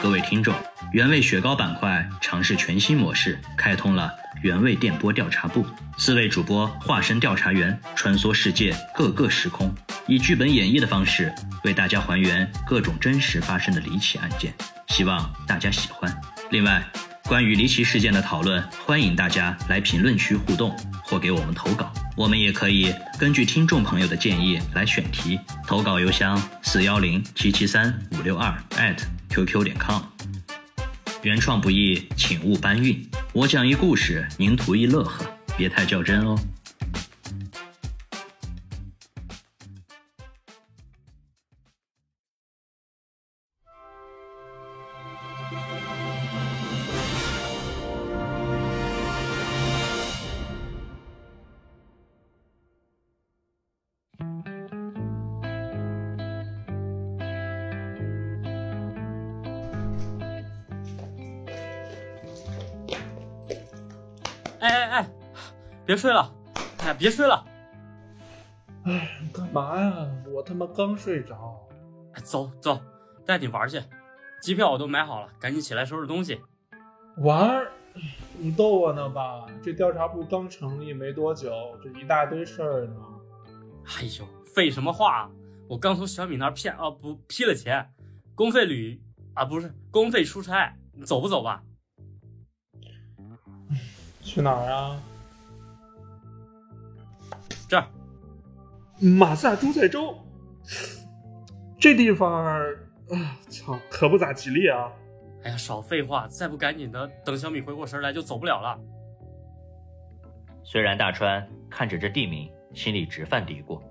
各位听众，原味雪糕板块尝试全新模式，开通了原味电波调查部，四位主播化身调查员，穿梭世界各个时空，以剧本演绎的方式为大家还原各种真实发生的离奇案件，希望大家喜欢。另外，关于离奇事件的讨论，欢迎大家来评论区互动或给我们投稿，我们也可以根据听众朋友的建议来选题。投稿邮箱：四幺零七七三五六二 @QQ 点 com。原创不易，请勿搬运。我讲一故事，您图一乐呵，别太较真哦。别睡了！哎呀，别睡了！哎，干嘛呀？我他妈刚睡着。哎，走走，带你玩去，机票我都买好了，赶紧起来收拾东西。玩？你逗我呢吧？这调查部刚成立没多久，这一大堆事儿呢。哎呦，废什么话！我刚从小米那儿骗啊不批了钱，公费旅啊不是公费出差，你走不走吧？去哪儿啊？马萨诸塞州。这地方啊，操，可不咋吉利啊！哎呀，少废话，再不赶紧的等小米回过神来，就走不了了。虽然大川看着这地名，心里直犯嘀咕，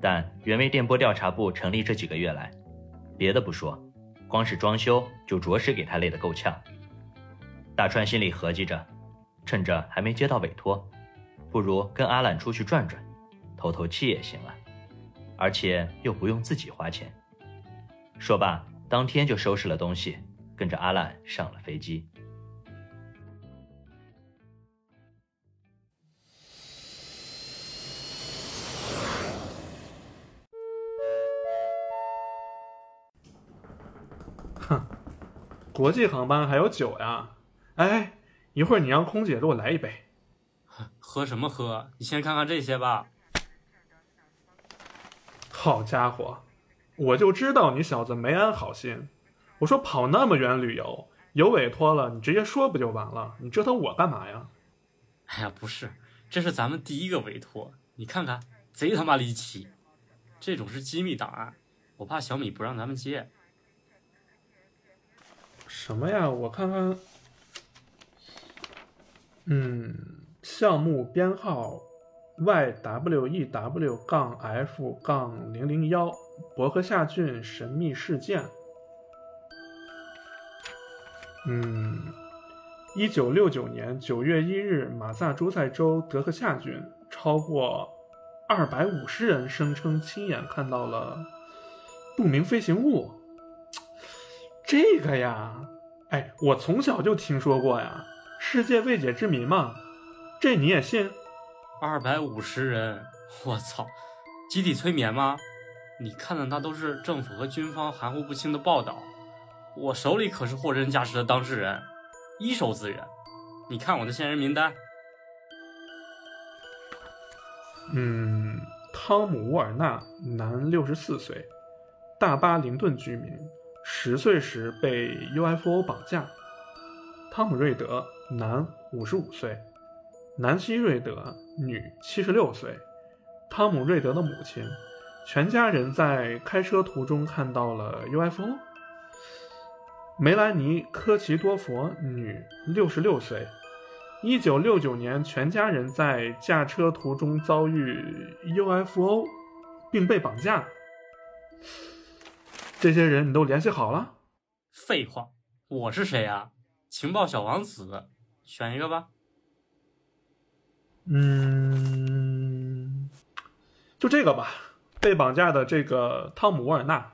但原味电波调查部成立这几个月来，别的不说，光是装修就着实给他累得够呛。大川心里合计着，趁着还没接到委托，不如跟阿懒出去转转，透透气也行啊，而且又不用自己花钱。说罢，当天就收拾了东西，跟着阿烂上了飞机。哼，国际航班还有酒呀？哎，一会儿你让空姐给我来一杯。喝什么喝？你先看看这些吧。好家伙，我就知道你小子没安好心。我说跑那么远旅游，有委托了，你直接说不就完了？你折腾我干嘛呀？哎呀，不是，这是咱们第一个委托，你看看，贼他妈离奇。这种是机密档案，我怕小米不让咱们接。什么呀？我看看，嗯，项目编号 YWEW 杠 F 杠零零幺，博克夏郡神秘事件。嗯，一九六九年九月一日，马萨诸塞州德克夏郡超过二百五十人声称亲眼看到了不明飞行物。这个呀，哎，我从小就听说过呀，世界未解之谜嘛，这你也信？二百五十人，我操，集体催眠吗？你看的那都是政府和军方含糊不清的报道，我手里可是货真价实的当事人，一手资源。你看我的线人名单。嗯，汤姆·沃尔纳，男，六十四岁，大巴灵顿居民，十岁时被 UFO 绑架。汤姆·瑞德，男，五十五岁，南希·瑞德，女，七十六岁，汤姆·瑞德的母亲，全家人在开车途中看到了 UFO。梅兰妮·科奇多佛，女，六十六岁。一九六九年，全家人在驾车途中遭遇 UFO，并被绑架。这些人你都联系好了？废话，我是谁啊？情报小王子，选一个吧。嗯，就这个吧。被绑架的这个汤姆·沃尔纳，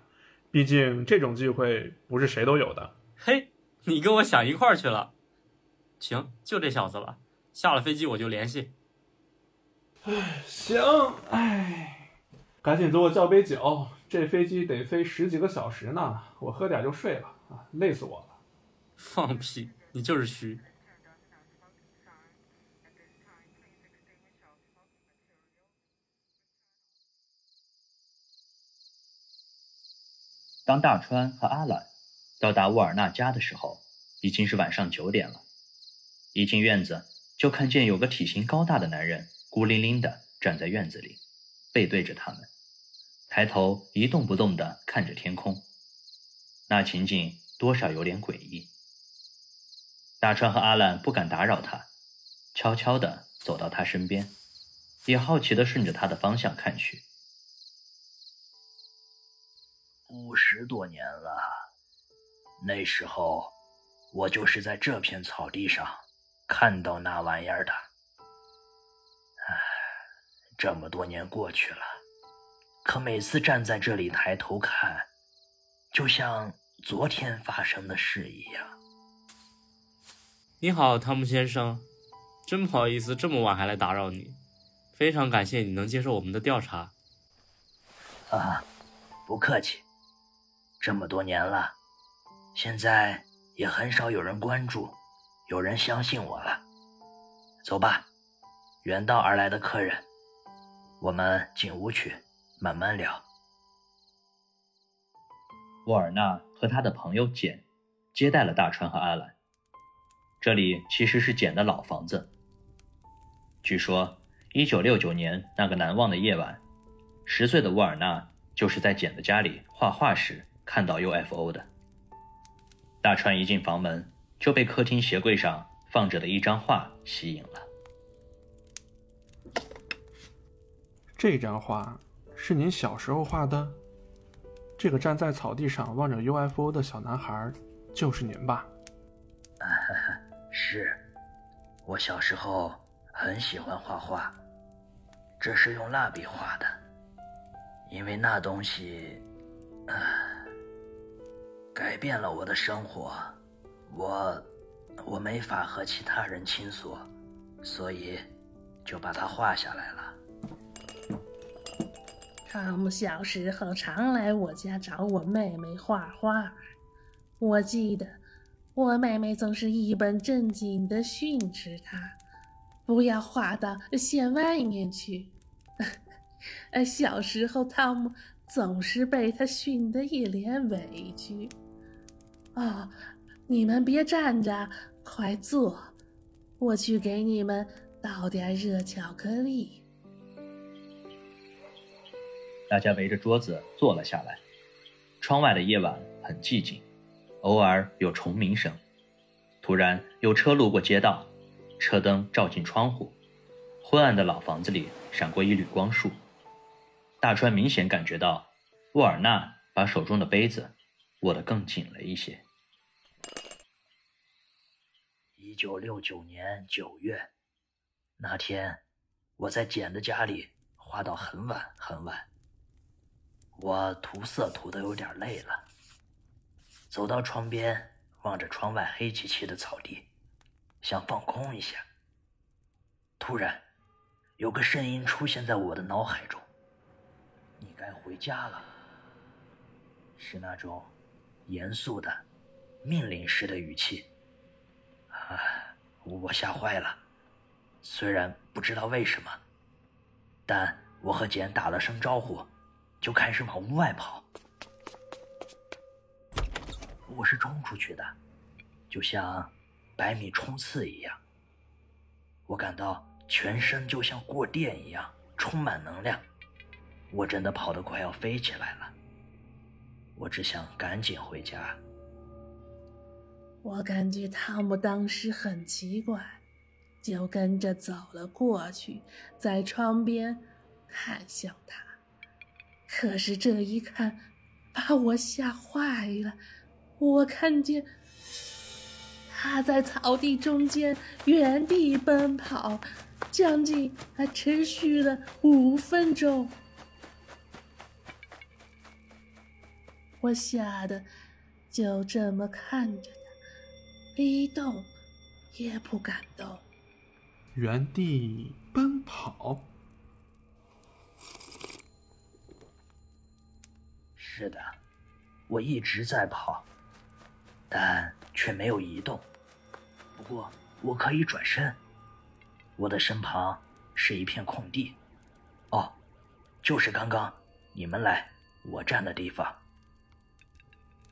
毕竟这种机会不是谁都有的。嘿，你跟我想一块儿去了。行，就这小子吧，下了飞机我就联系。行，哎，赶紧给我叫杯酒，这飞机得飞十几个小时呢，我喝点就睡了啊，累死我了。放屁，你就是虚。当大川和阿懒到达沃尔纳家的时候，已经是晚上九点了。一进院子，就看见有个体型高大的男人孤零零的站在院子里，背对着他们，抬头一动不动的看着天空。那情景多少有点诡异。大川和阿兰不敢打扰他，悄悄的走到他身边，也好奇的顺着他的方向看去。五十多年了，那时候我就是在这片草地上看到那玩意儿的。唉，这么多年过去了，可每次站在这里抬头看，就像昨天发生的事一样。你好，汤姆先生，真不好意思这么晚还来打扰你，非常感谢你能接受我们的调查。啊，不客气。这么多年了，现在也很少有人关注，有人相信我了。走吧，远道而来的客人，我们进屋去慢慢聊。沃尔纳和他的朋友简接待了大川和阿兰。这里其实是简的老房子。据说，一九六九年那个难忘的夜晚，十岁的沃尔纳就是在简的家里画画时。看到 UFO 的大川一进房门，就被客厅鞋柜上放着的一张画吸引了。这张画是您小时候画的？这个站在草地上望着 UFO 的小男孩，就是您吧？是，我小时候很喜欢画画，这是用蜡笔画的，因为那东西，啊。改变了我的生活，我我没法和其他人倾诉，所以就把它画下来了。汤姆小时候常来我家找我妹妹画画，我记得我妹妹总是一本正经的训斥他，不要画到县外面去。小时候汤姆总是被他训得一脸委屈。哦，你们别站着，快坐，我去给你们倒点热巧克力。大家围着桌子坐了下来。窗外的夜晚很寂静，偶尔有虫鸣声。突然有车路过街道，车灯照进窗户，昏暗的老房子里闪过一缕光束。大川明显感觉到，沃尔纳把手中的杯子。握得更紧了一些。一九六九年九月，那天我在简的家里画到很晚很晚。我涂色涂的有点累了，走到窗边，望着窗外黑漆漆的草地，想放空一下。突然，有个声音出现在我的脑海中：“你该回家了。”是那种。严肃的、命令式的语气，啊，我吓坏了。虽然不知道为什么，但我和简打了声招呼，就开始往屋外跑。我是冲出去的，就像百米冲刺一样。我感到全身就像过电一样，充满能量。我真的跑得快要飞起来了。我只想赶紧回家。我感觉汤姆当时很奇怪，就跟着走了过去，在窗边看向他。可是这一看，把我吓坏了。我看见他在草地中间原地奔跑，将近还持续了五分钟。我吓得就这么看着他，一动也不敢动。原地奔跑。是的，我一直在跑，但却没有移动。不过我可以转身，我的身旁是一片空地。哦，就是刚刚你们来我站的地方。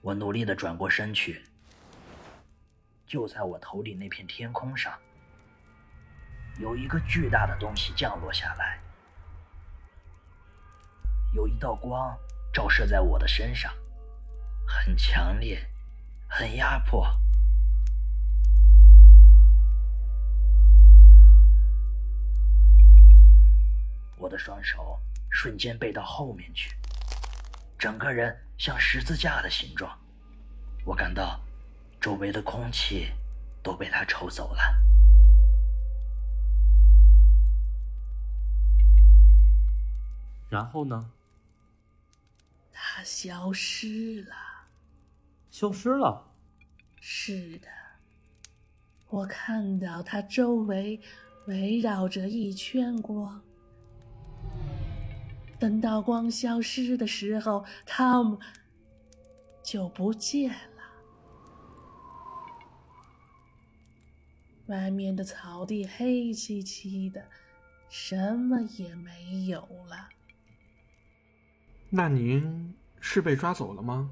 我努力的转过身去，就在我头顶那片天空上，有一个巨大的东西降落下来，有一道光照射在我的身上，很强烈，很压迫。我的双手瞬间背到后面去，整个人像十字架的形状。我感到周围的空气都被它抽走了。然后呢？他消失了。消失了。是的，我看到他周围围绕着一圈光。等到光消失的时候，汤姆就不见了。外面的草地黑漆漆的，什么也没有了。那您是被抓走了吗？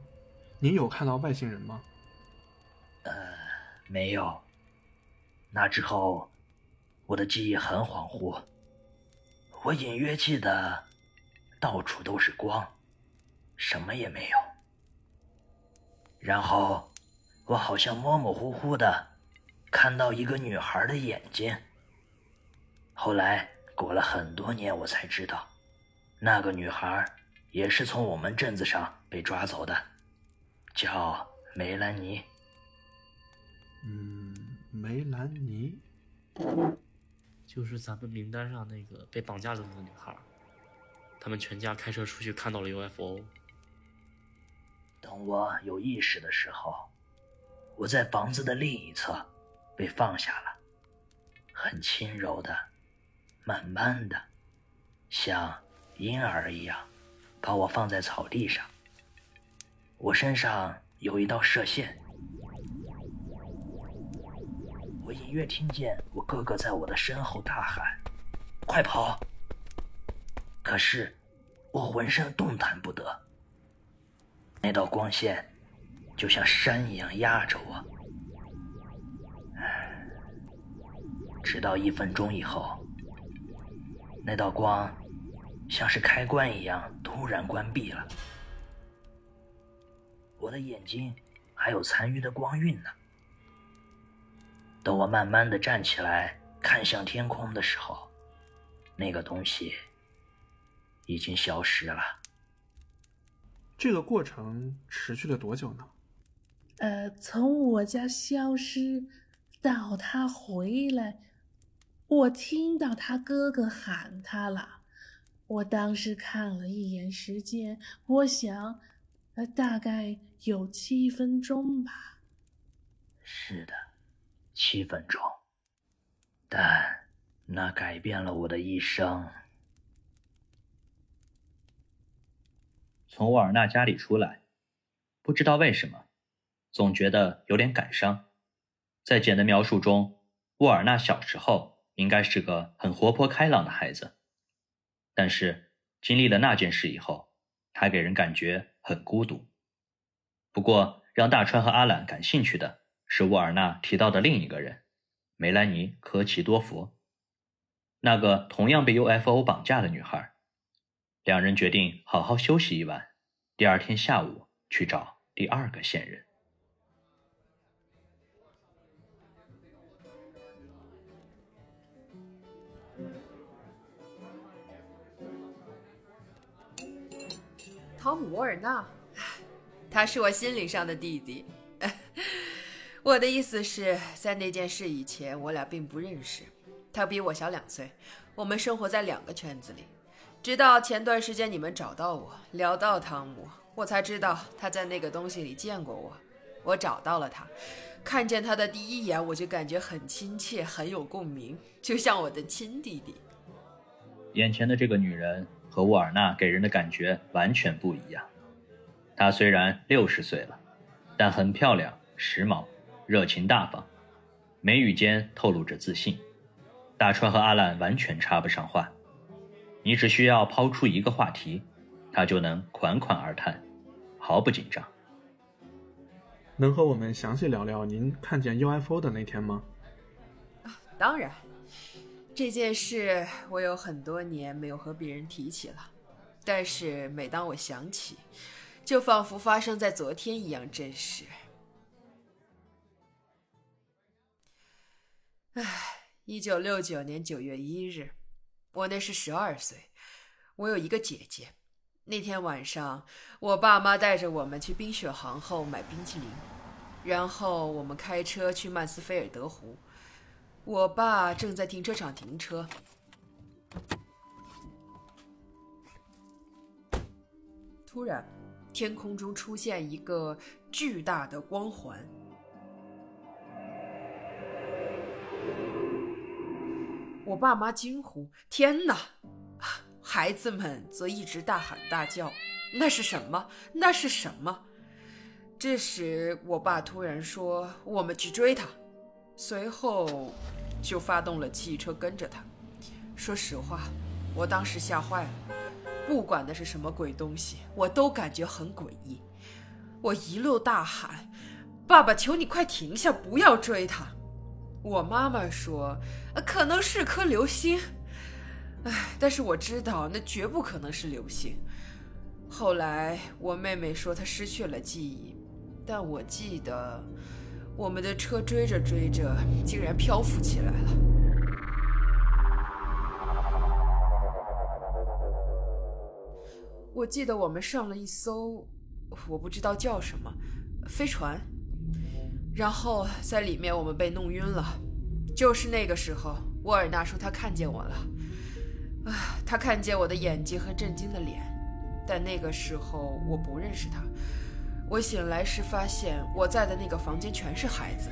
您有看到外星人吗？呃，没有。那之后，我的记忆很恍惚，我隐约记得。到处都是光，什么也没有。然后，我好像模模糊糊的看到一个女孩的眼睛。后来过了很多年，我才知道，那个女孩也是从我们镇子上被抓走的，叫梅兰妮。嗯，梅兰妮，就是咱们名单上那个被绑架的那个女孩。他们全家开车出去，看到了 UFO。等我有意识的时候，我在房子的另一侧被放下了，很轻柔的、慢慢的，像婴儿一样，把我放在草地上。我身上有一道射线，我隐约听见我哥哥在我的身后大喊：“快跑！”可是，我浑身动弹不得。那道光线就像山一样压着我。直到一分钟以后，那道光像是开关一样突然关闭了。我的眼睛还有残余的光晕呢。等我慢慢的站起来，看向天空的时候，那个东西。已经消失了。这个过程持续了多久呢？呃，从我家消失到他回来，我听到他哥哥喊他了。我当时看了一眼时间，我想，呃，大概有七分钟吧。是的，七分钟。但那改变了我的一生。从沃尔纳家里出来，不知道为什么，总觉得有点感伤。在简的描述中，沃尔纳小时候应该是个很活泼开朗的孩子，但是经历了那件事以后，他给人感觉很孤独。不过，让大川和阿懒感兴趣的是沃尔纳提到的另一个人——梅兰妮·科奇多佛，那个同样被 UFO 绑架的女孩。两人决定好好休息一晚。第二天下午去找第二个线人。汤姆·沃尔纳，他是我心灵上的弟弟。我的意思是在那件事以前，我俩并不认识。他比我小两岁，我们生活在两个圈子里。直到前段时间你们找到我，聊到汤姆，我才知道他在那个东西里见过我。我找到了他，看见他的第一眼，我就感觉很亲切，很有共鸣，就像我的亲弟弟。眼前的这个女人和沃尔纳给人的感觉完全不一样。她虽然六十岁了，但很漂亮、时髦、热情大方，眉宇间透露着自信。大川和阿兰完全插不上话，你只需要抛出一个话题，他就能款款而谈，毫不紧张。能和我们详细聊聊您看见 UFO 的那天吗？当然，这件事我有很多年没有和别人提起了，但是每当我想起，就仿佛发生在昨天一样真实。唉，一九六九年九月一日，我那是十二岁，我有一个姐姐。那天晚上，我爸妈带着我们去冰雪皇后买冰淇淋，然后我们开车去曼斯菲尔德湖。我爸正在停车场停车，突然，天空中出现一个巨大的光环。我爸妈惊呼：“天哪！”孩子们则一直大喊大叫：“那是什么？那是什么？”这时，我爸突然说：“我们去追他。”随后，就发动了汽车跟着他。说实话，我当时吓坏了。不管那是什么鬼东西，我都感觉很诡异。我一路大喊：“爸爸，求你快停下，不要追他！”我妈妈说：“可能是颗流星。”唉，但是我知道那绝不可能是流星。后来我妹妹说她失去了记忆，但我记得我们的车追着追着竟然漂浮起来了。我记得我们上了一艘，我不知道叫什么飞船，然后在里面我们被弄晕了。就是那个时候，沃尔纳说他看见我了。啊，他看见我的眼睛和震惊的脸，但那个时候我不认识他。我醒来时发现我在的那个房间全是孩子，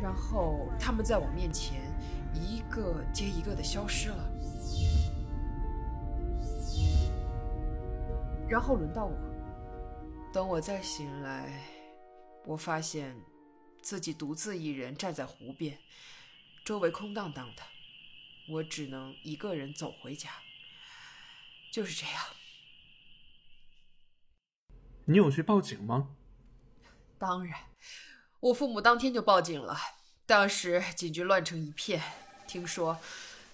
然后他们在我面前一个接一个的消失了，然后轮到我。等我再醒来，我发现。自己独自一人站在湖边，周围空荡荡的，我只能一个人走回家。就是这样。你有去报警吗？当然，我父母当天就报警了。当时警局乱成一片，听说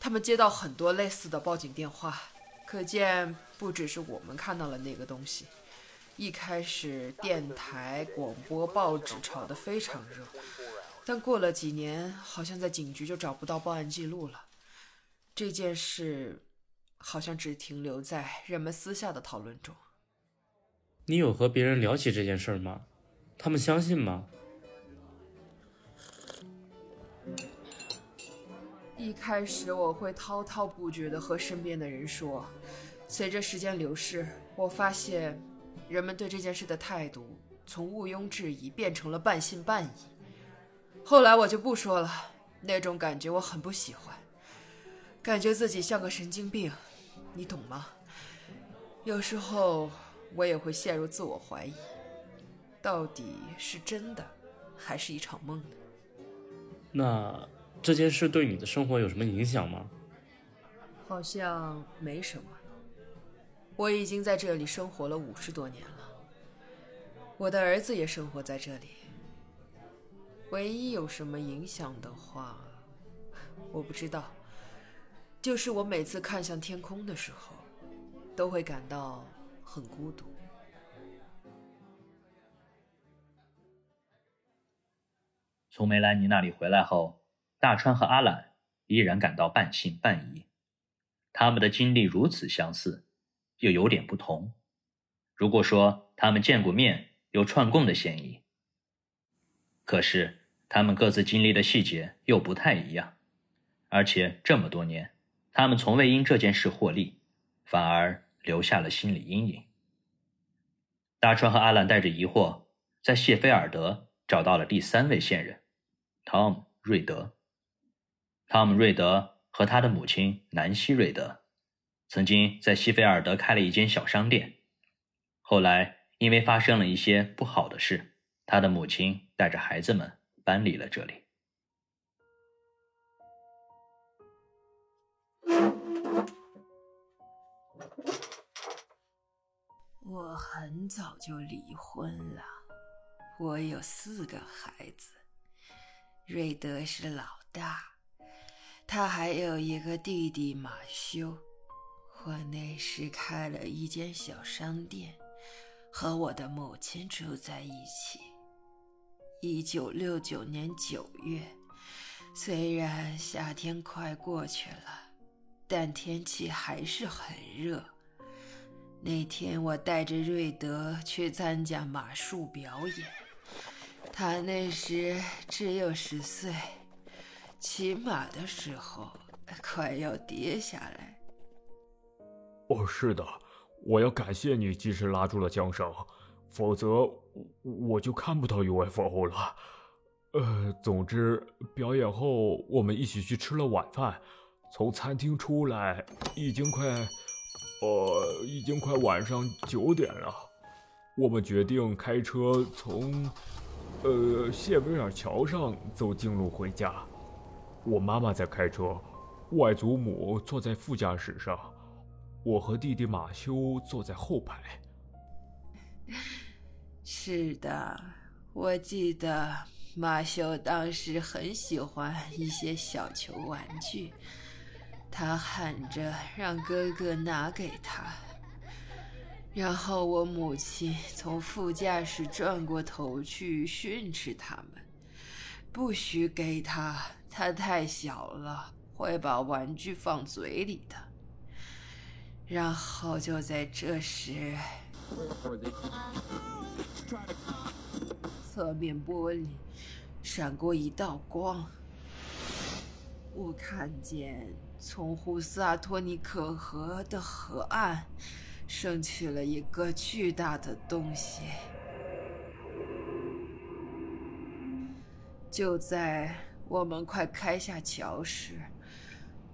他们接到很多类似的报警电话，可见不只是我们看到了那个东西。一开始，电台、广播、报纸炒得非常热，但过了几年，好像在警局就找不到报案记录了。这件事好像只停留在人们私下的讨论中。你有和别人聊起这件事吗？他们相信吗？一开始我会滔滔不绝地和身边的人说，随着时间流逝，我发现。人们对这件事的态度从毋庸置疑变成了半信半疑。后来我就不说了，那种感觉我很不喜欢，感觉自己像个神经病，你懂吗？有时候我也会陷入自我怀疑，到底是真的，还是一场梦呢？那这件事对你的生活有什么影响吗？好像没什么。我已经在这里生活了五十多年了，我的儿子也生活在这里。唯一有什么影响的话，我不知道。就是我每次看向天空的时候，都会感到很孤独。从梅兰妮那里回来后，大川和阿兰依然感到半信半疑，他们的经历如此相似。又有点不同。如果说他们见过面，有串供的嫌疑，可是他们各自经历的细节又不太一样，而且这么多年，他们从未因这件事获利，反而留下了心理阴影。大川和阿兰带着疑惑，在谢菲尔德找到了第三位线人汤姆·瑞德。汤姆·瑞德和他的母亲南希·瑞德曾经在西菲尔德开了一间小商店，后来因为发生了一些不好的事，他的母亲带着孩子们搬离了这里。我很早就离婚了，我有四个孩子，瑞德是老大，他还有一个弟弟马修。我那时开了一间小商店，和我的母亲住在一起。一九六九年九月，虽然夏天快过去了，但天气还是很热。那天我带着瑞德去参加马术表演，他那时只有十岁，骑马的时候快要跌下来。哦，是的，我要感谢你及时拉住了缰绳，否则我就看不到 UFO 了。呃，总之，表演后我们一起去吃了晚饭，从餐厅出来已经快，呃，已经快晚上九点了。我们决定开车从，呃，谢菲尔桥上走近路回家。我妈妈在开车，外祖母坐在副驾驶上。我和弟弟马修坐在后排。是的，我记得马修当时很喜欢一些小球玩具，他喊着让哥哥拿给他。然后我母亲从副驾驶转过头去训斥他们：“不许给他，他太小了，会把玩具放嘴里的。”然后就在这时，侧面玻璃闪过一道光，我看见从胡斯阿托尼克河的河岸升起了一个巨大的东西。就在我们快开下桥时，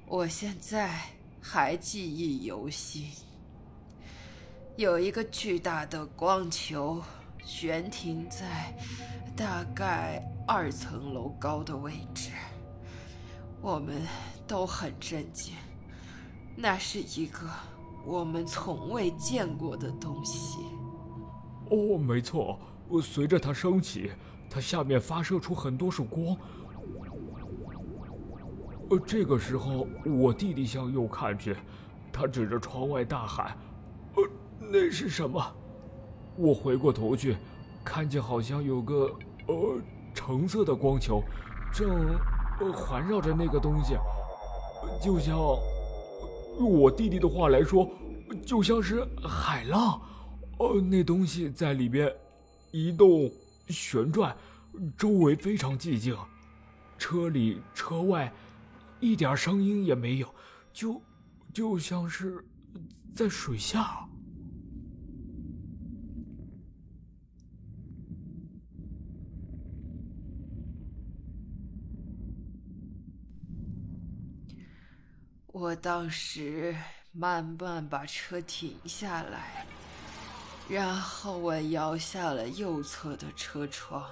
我现在。还记忆犹新。有一个巨大的光球悬停在大概二层楼高的位置，我们都很震惊。那是一个我们从未见过的东西。哦，没错，随着它升起，它下面发射出很多束光。这个时候，我弟弟向右看去，他指着窗外大喊：“呃，那是什么？”我回过头去，看见好像有个呃橙色的光球，正呃环绕着那个东西，就像用我弟弟的话来说，就像是海浪。呃，那东西在里边移动、旋转，周围非常寂静，车里、车外。一点声音也没有，就就像是在水下。我当时慢慢把车停下来，然后我摇下了右侧的车窗，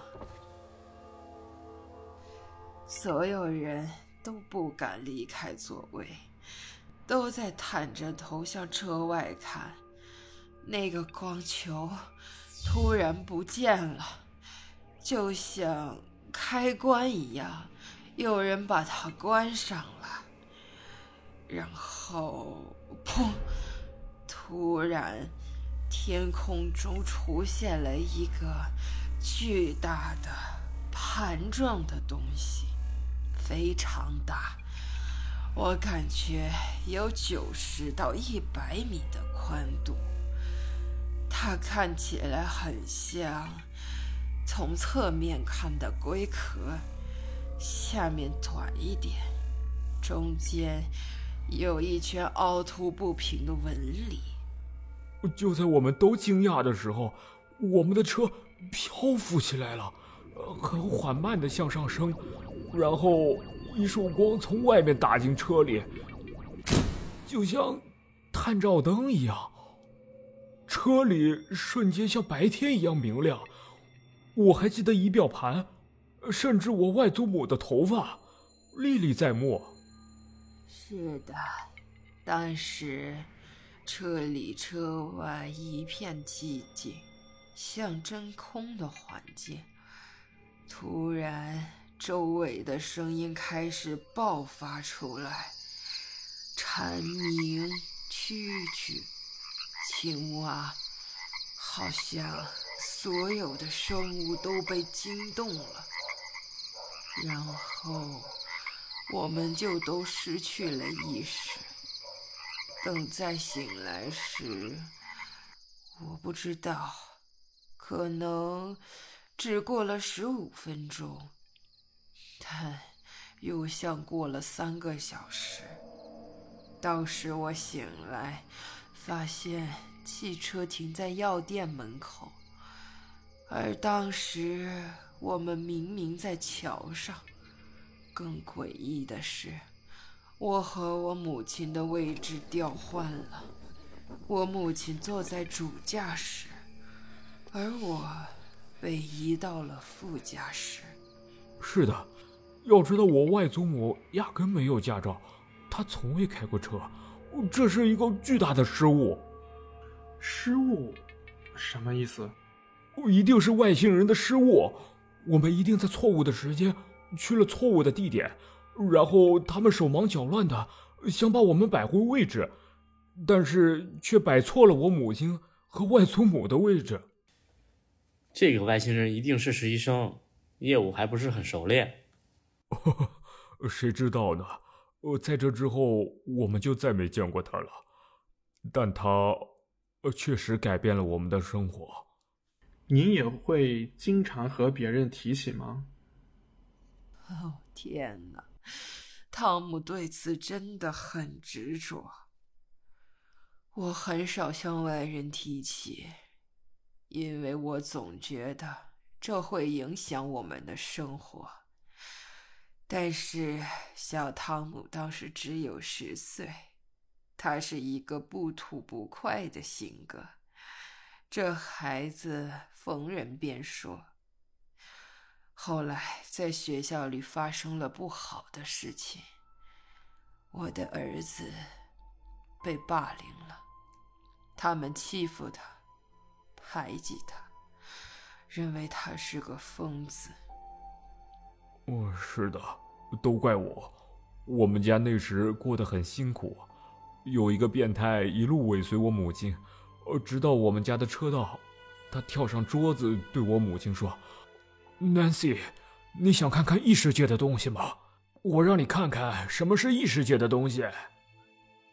所有人。都不敢离开座位，都在探着头向车外看。那个光球突然不见了，就像开关一样，有人把它关上了。然后，砰！突然，天空中出现了一个巨大的盘状的东西。非常大，我感觉有九十到一百米的宽度。它看起来很像从侧面看的龟壳，下面短一点，中间有一圈凹凸不平的纹理。就在我们都惊讶的时候，我们的车漂浮起来了，很缓慢的向上升，然后一束光从外面打进车里，就像探照灯一样，车里瞬间像白天一样明亮。我还记得仪表盘，甚至我外祖母的头发历历在目。是的，当时车里车外一片寂静，像真空的环境。突然，周围的声音开始爆发出来，蝉鸣、蛐蛐、青蛙，好像所有的生物都被惊动了，然后。我们就都失去了意识。等再醒来时，我不知道，可能只过了十五分钟，但又像过了三个小时。当时我醒来，发现汽车停在药店门口，而当时我们明明在桥上。更诡异的是，我和我母亲的位置调换了，我母亲坐在主驾驶，而我被移到了副驾驶。是的，要知道我外祖母压根没有驾照，她从未开过车，这是一个巨大的失误。失误？什么意思？一定是外星人的失误，我们一定在错误的时间。去了错误的地点，然后他们手忙脚乱的想把我们摆回位置，但是却摆错了我母亲和外祖母的位置。这个外星人一定是实习生，业务还不是很熟练。谁知道呢？呃，在这之后我们就再没见过他了。但他，呃，确实改变了我们的生活。您也会经常和别人提起吗？哦天哪，汤姆对此真的很执着。我很少向外人提起，因为我总觉得这会影响我们的生活。但是小汤姆当时只有十岁，他是一个不吐不快的性格，这孩子逢人便说。后来在学校里发生了不好的事情，我的儿子被霸凌了，他们欺负他，排挤他，认为他是个疯子。哦，是的，都怪我，我们家那时过得很辛苦，有一个变态一路尾随我母亲，呃，直到我们家的车道，他跳上桌子对我母亲说。Nancy，你想看看异世界的东西吗？我让你看看什么是异世界的东西。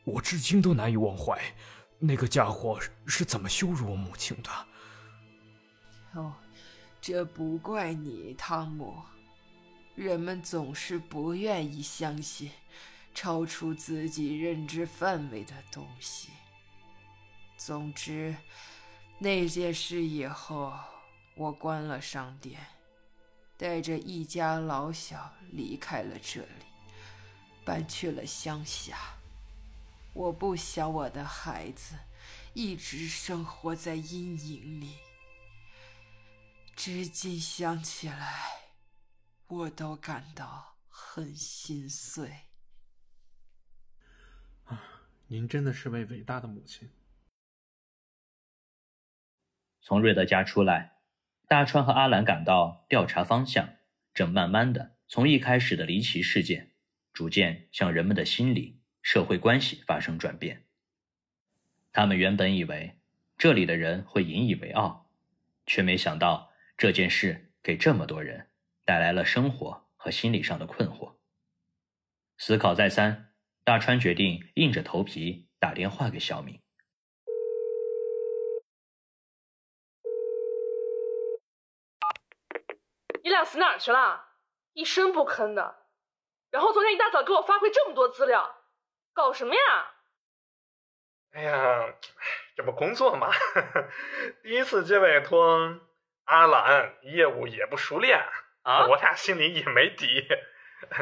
我至今都难以忘怀，那个家伙是怎么羞辱我母亲的。哦，这不怪你，汤姆。人们总是不愿意相信超出自己认知范围的东西。总之，那件事以后，我关了商店。带着一家老小离开了这里，搬去了乡下。我不想我的孩子一直生活在阴影里。至今想起来，我都感到很心碎。啊，您真的是位伟大的母亲。从瑞德家出来。大川和阿兰赶到调查方向，正慢慢的从一开始的离奇事件，逐渐向人们的心理、社会关系发生转变。他们原本以为这里的人会引以为傲，却没想到这件事给这么多人带来了生活和心理上的困惑。思考再三，大川决定硬着头皮打电话给小敏。你俩死哪儿去了？一声不吭的。然后昨天一大早给我发回这么多资料，搞什么呀？哎呀，这不工作嘛，第一次接委托，阿懒业务也不熟练啊我俩心里也没底，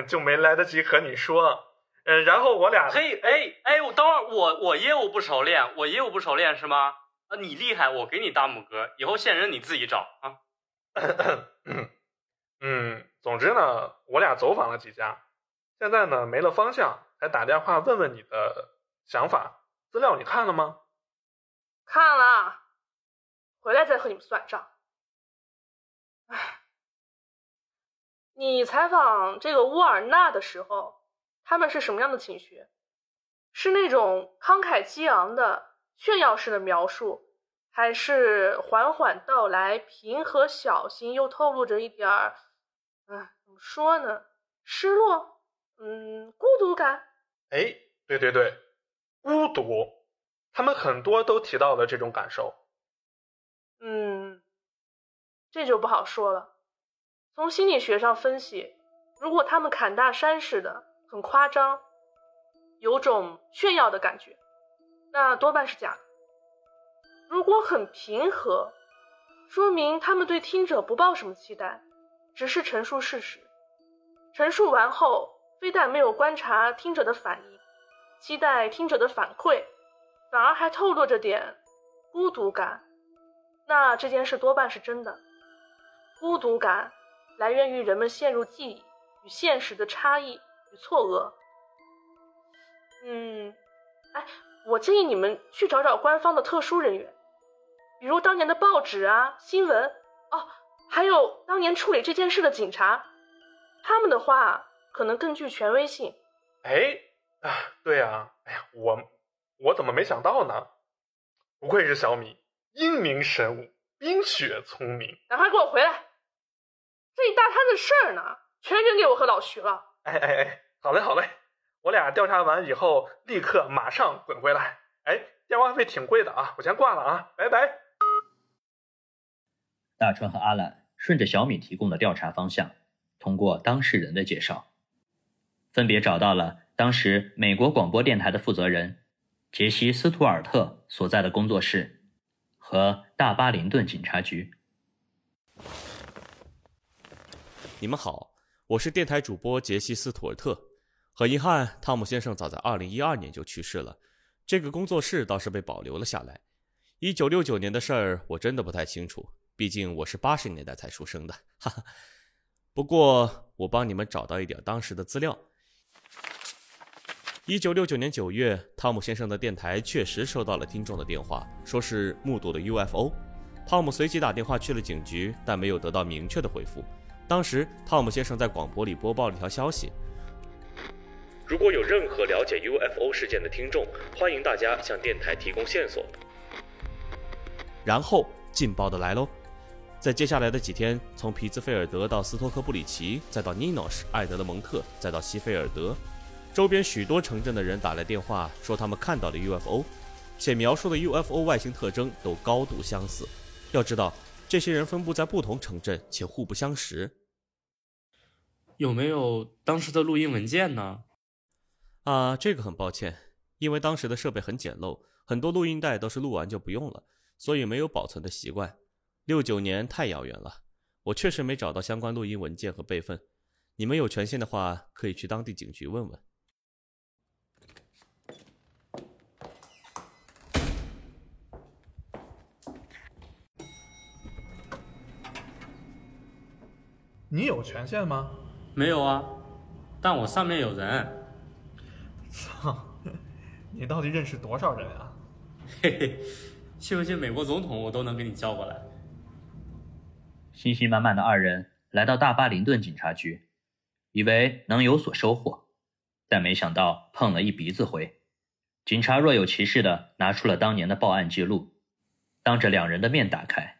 就没来得及和你说。嗯，然后我俩嘿，哎哎，我等会儿我我业务不熟练，我业务不熟练是吗？啊，你厉害，我给你大拇哥，以后线人你自己找啊。嗯，总之呢，我俩走访了几家，现在呢没了方向，还打电话问问你的想法。资料你看了吗？看了，回来再和你们算账。唉，你采访这个乌尔纳的时候，他们是什么样的情绪？是那种慷慨激昂的炫耀式的描述，还是缓缓道来、平和小心，又透露着一点儿，嗯，怎么说呢？失落，嗯，孤独感。哎，对对对，孤独，他们很多都提到了这种感受。嗯，这就不好说了。从心理学上分析，如果他们砍大山似的，很夸张，有种炫耀的感觉，那多半是假的。如果很平和，说明他们对听者不抱什么期待，只是陈述事实。陈述完后，非但没有观察听者的反应，期待听者的反馈，反而还透露着点孤独感。那这件事多半是真的。孤独感来源于人们陷入记忆与现实的差异与错愕。嗯，哎，我建议你们去找找官方的特殊人员，比如当年的报纸啊、新闻哦，还有当年处理这件事的警察，他们的话可能更具权威性。哎，啊，对呀、哎呀，我我怎么没想到呢？不愧是小米，英明神武，冰雪聪明。赶快给我回来！这一大摊子事儿呢，全扔给我和老徐了。哎哎哎，好嘞好嘞，我俩调查完以后立刻马上滚回来。哎，电话费挺贵的啊，我先挂了啊，拜拜。大川和阿懒顺着小米提供的调查方向，通过当事人的介绍，分别找到了当时美国广播电台的负责人杰西·斯图尔特所在的工作室和大巴林顿警察局。你们好，我是电台主播杰西斯·图尔特。很遗憾，汤姆先生早在2012年就去世了，这个工作室倒是被保留了下来。1969年的事儿我真的不太清楚，毕竟我是80年代才出生的，哈哈。不过我帮你们找到一点当时的资料。1969年9月，汤姆先生的电台确实收到了听众的电话，说是目睹了 UFO。汤姆随即打电话去了警局，但没有得到明确的回复。当时，汤姆先生在广播里播报了一条消息：如果有任何了解 UFO 事件的听众，欢迎大家向电台提供线索。然后劲爆的来喽！在接下来的几天，从皮兹菲尔德到斯托克布里奇，再到尼诺什、艾德勒蒙特，再到西菲尔德，周边许多城镇的人打来电话说他们看到了 UFO，且描述的 UFO 外形特征都高度相似。要知道，这些人分布在不同城镇，且互不相识。有没有当时的录音文件呢？啊，这个很抱歉，因为当时的设备很简陋，很多录音带都是录完就不用了，所以没有保存的习惯。六九年太遥远了，我确实没找到相关录音文件和备份。你们有权限的话，可以去当地警局问问。你有权限吗？没有啊，但我上面有人。操，你到底认识多少人啊？嘿嘿，信不信美国总统我都能给你叫过来？信心满满的二人来到大巴林顿警察局，以为能有所收获，但没想到碰了一鼻子灰。警察若有其事的拿出了当年的报案记录，当着两人的面打开，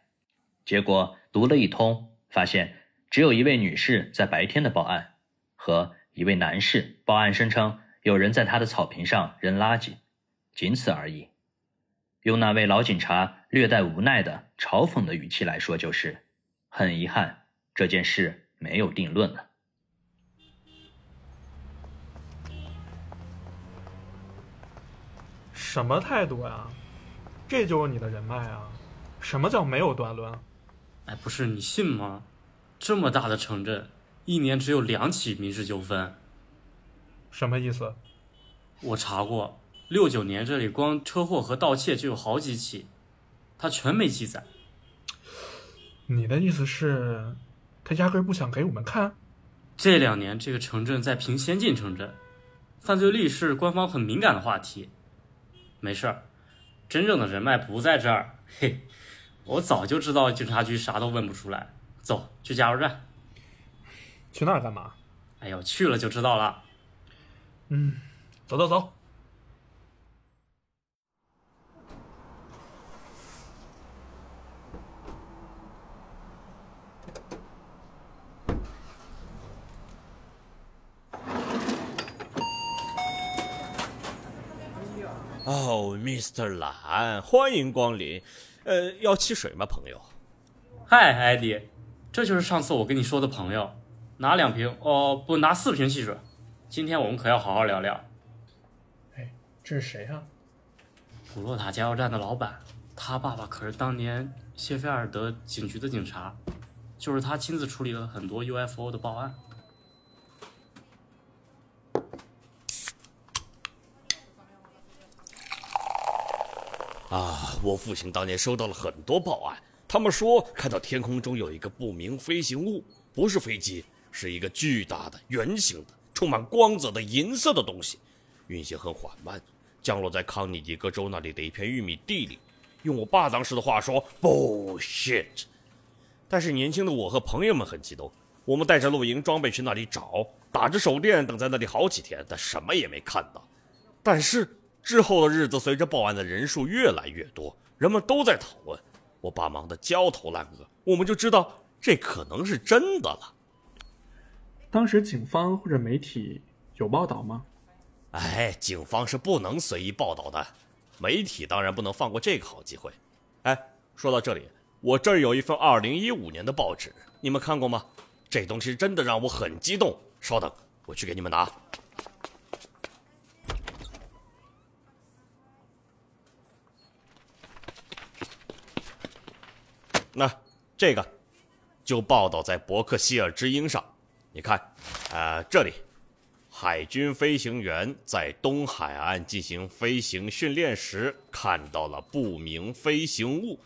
结果读了一通，发现只有一位女士在白天的报案，和一位男士报案声称有人在他的草坪上扔垃圾，仅此而已。用那位老警察略带无奈的嘲讽的语气来说，就是。很遗憾，这件事没有定论了。什么态度呀？这就是你的人脉啊？什么叫没有断论？哎，不是你信吗？这么大的城镇，一年只有两起民事纠纷。什么意思？我查过，六九年这里光车祸和盗窃就有好几起，他全没记载。你的意思是，他压根儿不想给我们看？这两年这个城镇在评先进城镇，犯罪率是官方很敏感的话题。没事儿，真正的人脉不在这儿。嘿，我早就知道警察局啥都问不出来。走，去加油站。去那儿干嘛？哎呦，去了就知道了。嗯，走走走。哦，Mr. 蓝，欢迎光临。呃，要汽水吗，朋友？嗨，艾迪，这就是上次我跟你说的朋友。拿两瓶，哦，不，拿四瓶汽水。今天我们可要好好聊聊。哎，这是谁啊？古洛塔加油站的老板，他爸爸可是当年谢菲尔德警局的警察，就是他亲自处理了很多 UFO 的报案。啊，我父亲当年收到了很多报案，他们说看到天空中有一个不明飞行物，不是飞机，是一个巨大的圆形的、充满光泽的银色的东西，运行很缓慢，降落在康涅狄格州那里的一片玉米地里。用我爸当时的话说，bullshit。但是年轻的我和朋友们很激动，我们带着露营装备去那里找，打着手电等在那里好几天，但什么也没看到。但是。之后的日子，随着报案的人数越来越多，人们都在讨论。我爸忙得焦头烂额，我们就知道这可能是真的了。当时警方或者媒体有报道吗？哎，警方是不能随意报道的，媒体当然不能放过这个好机会。哎，说到这里，我这儿有一份二零一五年的报纸，你们看过吗？这东西真的让我很激动。稍等，我去给你们拿。那这个就报道在伯克希尔之鹰上，你看，啊，这里，海军飞行员在东海岸进行飞行训练时看到了不明飞行物。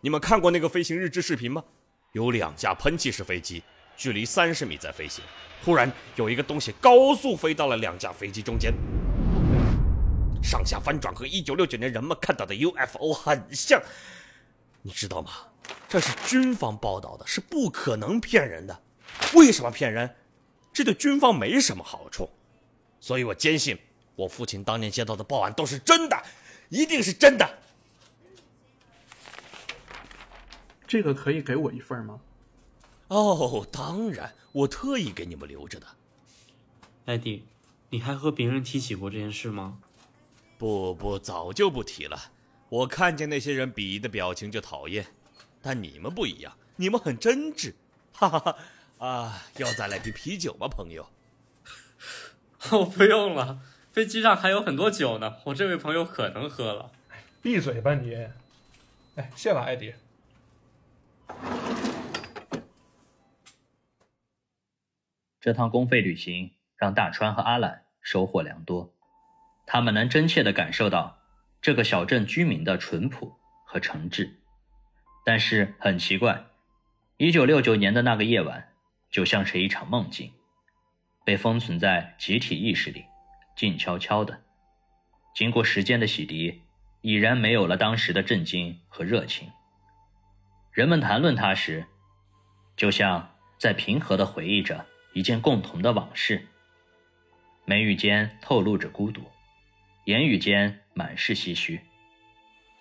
你们看过那个飞行日志视频吗？有两架喷气式飞机，距离三十米在飞行，突然有一个东西高速飞到了两架飞机中间，上下翻转和一九六九年人们看到的 UFO 很像，你知道吗？这是军方报道的，是不可能骗人的。为什么骗人？这对军方没什么好处。所以我坚信，我父亲当年接到的报案都是真的，一定是真的。这个可以给我一份吗？哦，当然，我特意给你们留着的。艾迪，你还和别人提起过这件事吗？不不，早就不提了。我看见那些人鄙夷的表情就讨厌。但你们不一样，你们很真挚，哈哈哈！啊，要再来瓶啤酒吗，朋友？我不用了，飞机上还有很多酒呢，我这位朋友可能喝了。闭嘴吧你！哎，谢了，艾迪。这趟公费旅行让大川和阿懒收获良多，他们能真切的感受到这个小镇居民的淳朴和诚挚。但是很奇怪，一九六九年的那个夜晚，就像是一场梦境，被封存在集体意识里，静悄悄的。经过时间的洗涤，已然没有了当时的震惊和热情。人们谈论它时，就像在平和的回忆着一件共同的往事，眉宇间透露着孤独，言语间满是唏嘘，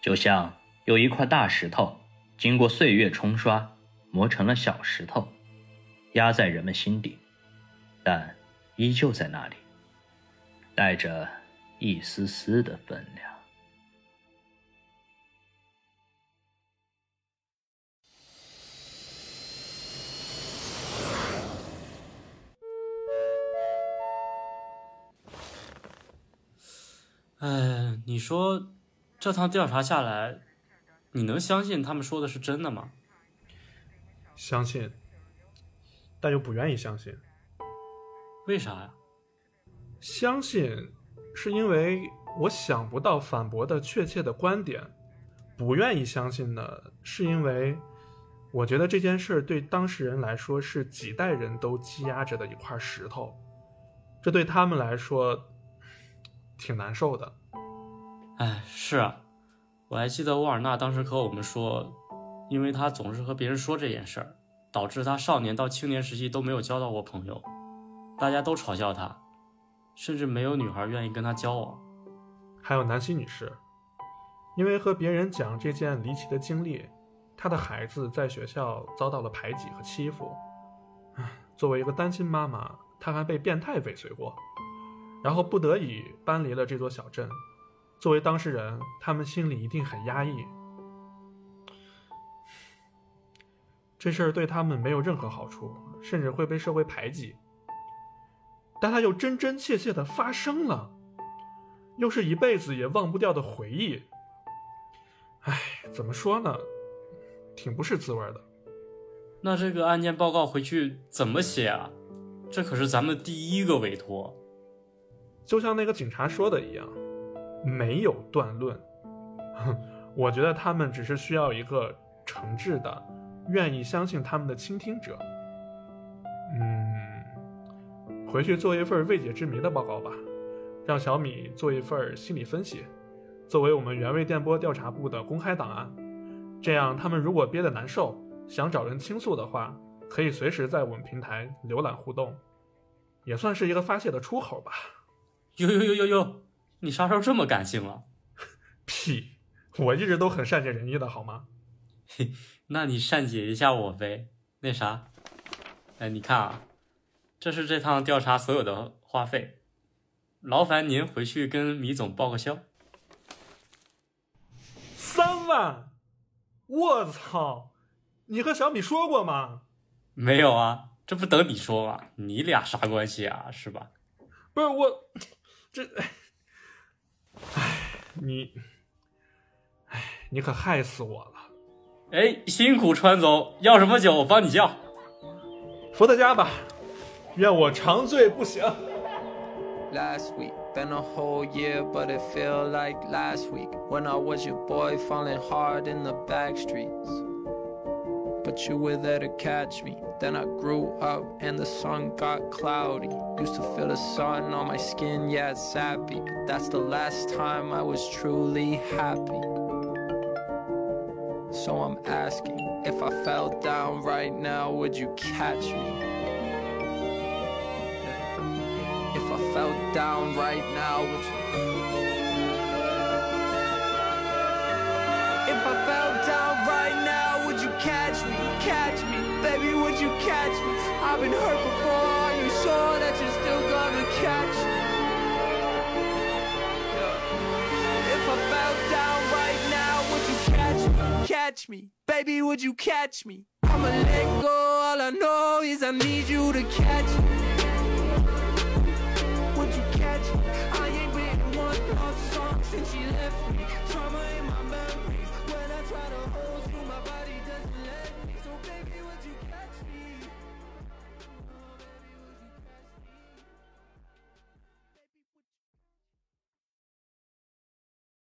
就像有一块大石头。经过岁月冲刷，磨成了小石头，压在人们心底，但依旧在那里，带着一丝丝的分量。哎，你说这趟调查下来，你能相信他们说的是真的吗？相信，但又不愿意相信。为啥呀？相信是因为我想不到反驳的确切的观点，不愿意相信呢，是因为我觉得这件事对当事人来说是几代人都积压着的一块石头，这对他们来说挺难受的。哎，是啊，我还记得沃尔纳当时和我们说，因为他总是和别人说这件事儿，导致他少年到青年时期都没有交到过朋友，大家都嘲笑他。甚至没有女孩愿意跟他交往。还有南希女士，因为和别人讲这件离奇的经历，她的孩子在学校遭到了排挤和欺负。作为一个单亲妈妈，她还被变态尾随过，然后不得已搬离了这座小镇。作为当事人，他们心里一定很压抑。这事儿对他们没有任何好处，甚至会被社会排挤。但它又真真切切的发生了，又是一辈子也忘不掉的回忆。唉，怎么说呢，挺不是滋味的。那这个案件报告回去怎么写啊？这可是咱们第一个委托。就像那个警察说的一样，没有断论。我觉得他们只是需要一个诚挚的、愿意相信他们的倾听者。嗯回去做一份未解之谜的报告吧，让小米做一份心理分析，作为我们原味电波调查部的公开档案。这样，他们如果憋得难受，想找人倾诉的话，可以随时在我们平台浏览互动，也算是一个发泄的出口吧。呦呦呦呦呦，你啥时候这么感性了？屁，我一直都很善解人意的好吗？嘿，那你善解一下我呗。那啥，哎，你看啊。这是这趟调查所有的花费，劳烦您回去跟米总报个销。三万，我操！你和小米说过吗？没有啊，这不等你说吗？你俩啥关系啊？是吧？不是我，这，哎，你，哎，你可害死我了！哎，辛苦川总，要什么酒我帮你叫。伏特加吧。愿我长醉不醒。Last week, been a whole year, but it feel like last week when I was your boy falling hard in the back streets. But you were there to catch me. Then I grew up and the sun got cloudy. Used to feel the sun on my skin, yeah, it's sappy. But that's the last time I was truly happy. So I'm asking, if I fell down right now, would you catch me? If I fell down right now, would you? Catch me? Catch me, baby, would you catch me? I've been hurt before, are you sure that you're still gonna catch me? If I fell down right now, would you catch me? Catch me, baby, would you catch me? I'ma let go, all I know is I need you to catch me. since she left me. Trauma in my bed.